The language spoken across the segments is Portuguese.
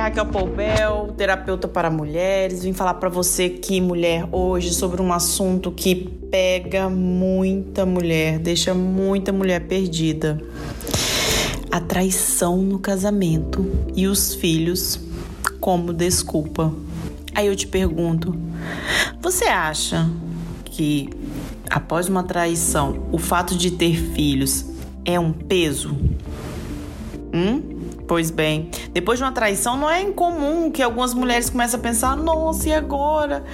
é Raquel Poubel, terapeuta para mulheres. Vim falar para você aqui, mulher, hoje sobre um assunto que pega muita mulher, deixa muita mulher perdida. A traição no casamento e os filhos como desculpa. Aí eu te pergunto: você acha que após uma traição, o fato de ter filhos é um peso? Hum? Pois bem, depois de uma traição, não é incomum que algumas mulheres comecem a pensar: nossa, e agora?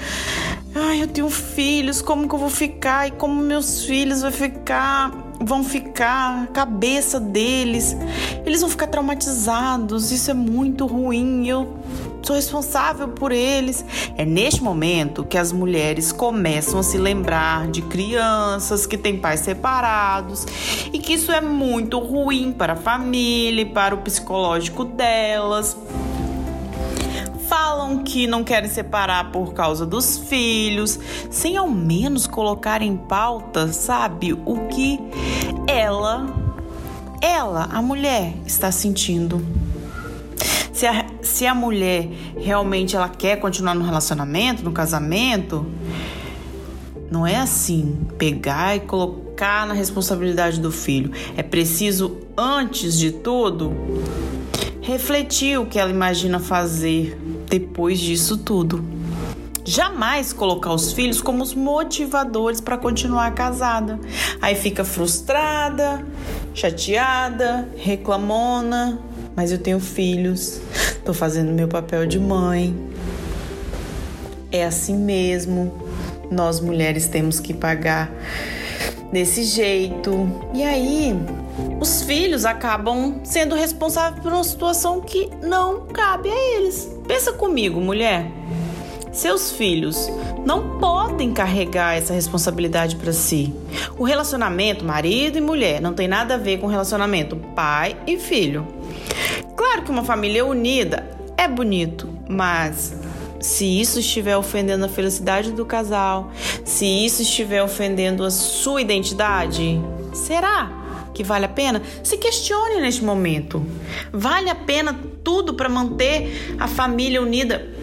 Ai, eu tenho filhos, como que eu vou ficar? E como meus filhos vão ficar? Vão ficar, a cabeça deles, eles vão ficar traumatizados. Isso é muito ruim. Eu sou responsável por eles. É neste momento que as mulheres começam a se lembrar de crianças que têm pais separados e que isso é muito ruim para a família para o psicológico delas falam que não querem separar por causa dos filhos, sem ao menos colocar em pauta, sabe, o que ela, ela, a mulher, está sentindo. Se a, se a mulher realmente ela quer continuar no relacionamento, no casamento, não é assim pegar e colocar na responsabilidade do filho. É preciso, antes de tudo, refletir o que ela imagina fazer depois disso tudo. Jamais colocar os filhos como os motivadores para continuar casada. Aí fica frustrada, chateada, reclamona, mas eu tenho filhos, tô fazendo meu papel de mãe. É assim mesmo. Nós mulheres temos que pagar desse jeito. E aí, os filhos acabam sendo responsáveis por uma situação que não cabe a eles. Pensa comigo, mulher. Seus filhos não podem carregar essa responsabilidade para si. O relacionamento marido e mulher não tem nada a ver com o relacionamento pai e filho. Claro que uma família unida é bonito, mas se isso estiver ofendendo a felicidade do casal, se isso estiver ofendendo a sua identidade, será que vale a pena? Se questione neste momento. Vale a pena tudo para manter a família unida?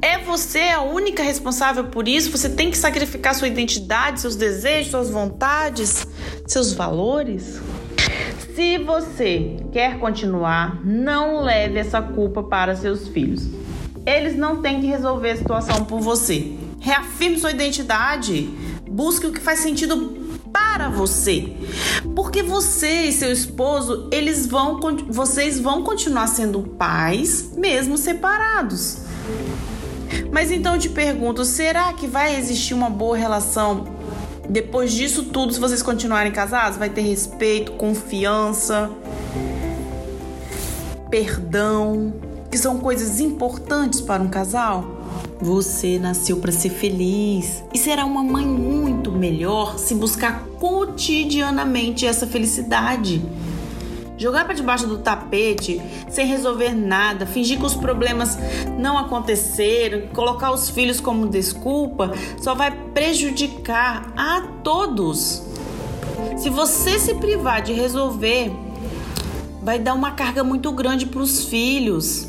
É você a única responsável por isso? Você tem que sacrificar sua identidade, seus desejos, suas vontades, seus valores? Se você quer continuar, não leve essa culpa para seus filhos. Eles não têm que resolver a situação por você. Reafirme sua identidade. Busque o que faz sentido para você. Porque você e seu esposo, eles vão vocês vão continuar sendo pais mesmo separados. Mas então eu te pergunto, será que vai existir uma boa relação depois disso tudo, se vocês continuarem casados, vai ter respeito, confiança, perdão, que são coisas importantes para um casal. Você nasceu para ser feliz e será uma mãe muito melhor se buscar cotidianamente essa felicidade. Jogar para debaixo do tapete sem resolver nada, fingir que os problemas não aconteceram, colocar os filhos como desculpa, só vai prejudicar a todos. Se você se privar de resolver, vai dar uma carga muito grande para os filhos.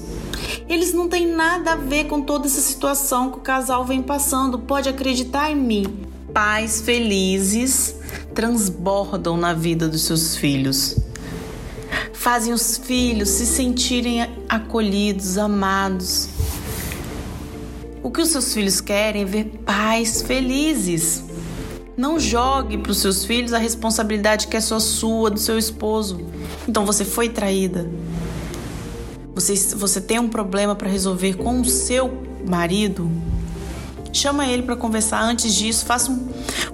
Eles não têm nada a ver com toda essa situação que o casal vem passando. Pode acreditar em mim. Pais felizes transbordam na vida dos seus filhos fazem os filhos se sentirem acolhidos, amados. O que os seus filhos querem é ver pais felizes. Não jogue para os seus filhos a responsabilidade que é só sua, do seu esposo. Então você foi traída. Você, você tem um problema para resolver com o seu marido. Chama ele para conversar antes disso. Faça um,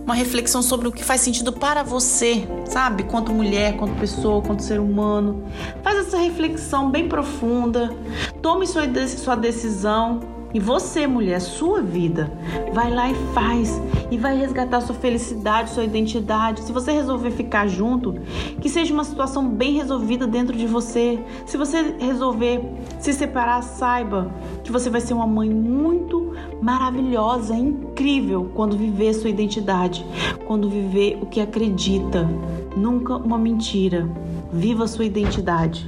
uma reflexão sobre o que faz sentido para você, sabe? Quanto mulher, quanto pessoa, quanto ser humano. Faz essa reflexão bem profunda. Tome sua, sua decisão e você, mulher, sua vida, vai lá e faz e vai resgatar sua felicidade, sua identidade. Se você resolver ficar junto, que seja uma situação bem resolvida dentro de você. Se você resolver se separar, saiba que você vai ser uma mãe muito maravilhosa, incrível quando viver sua identidade, quando viver o que acredita. Nunca uma mentira. Viva sua identidade.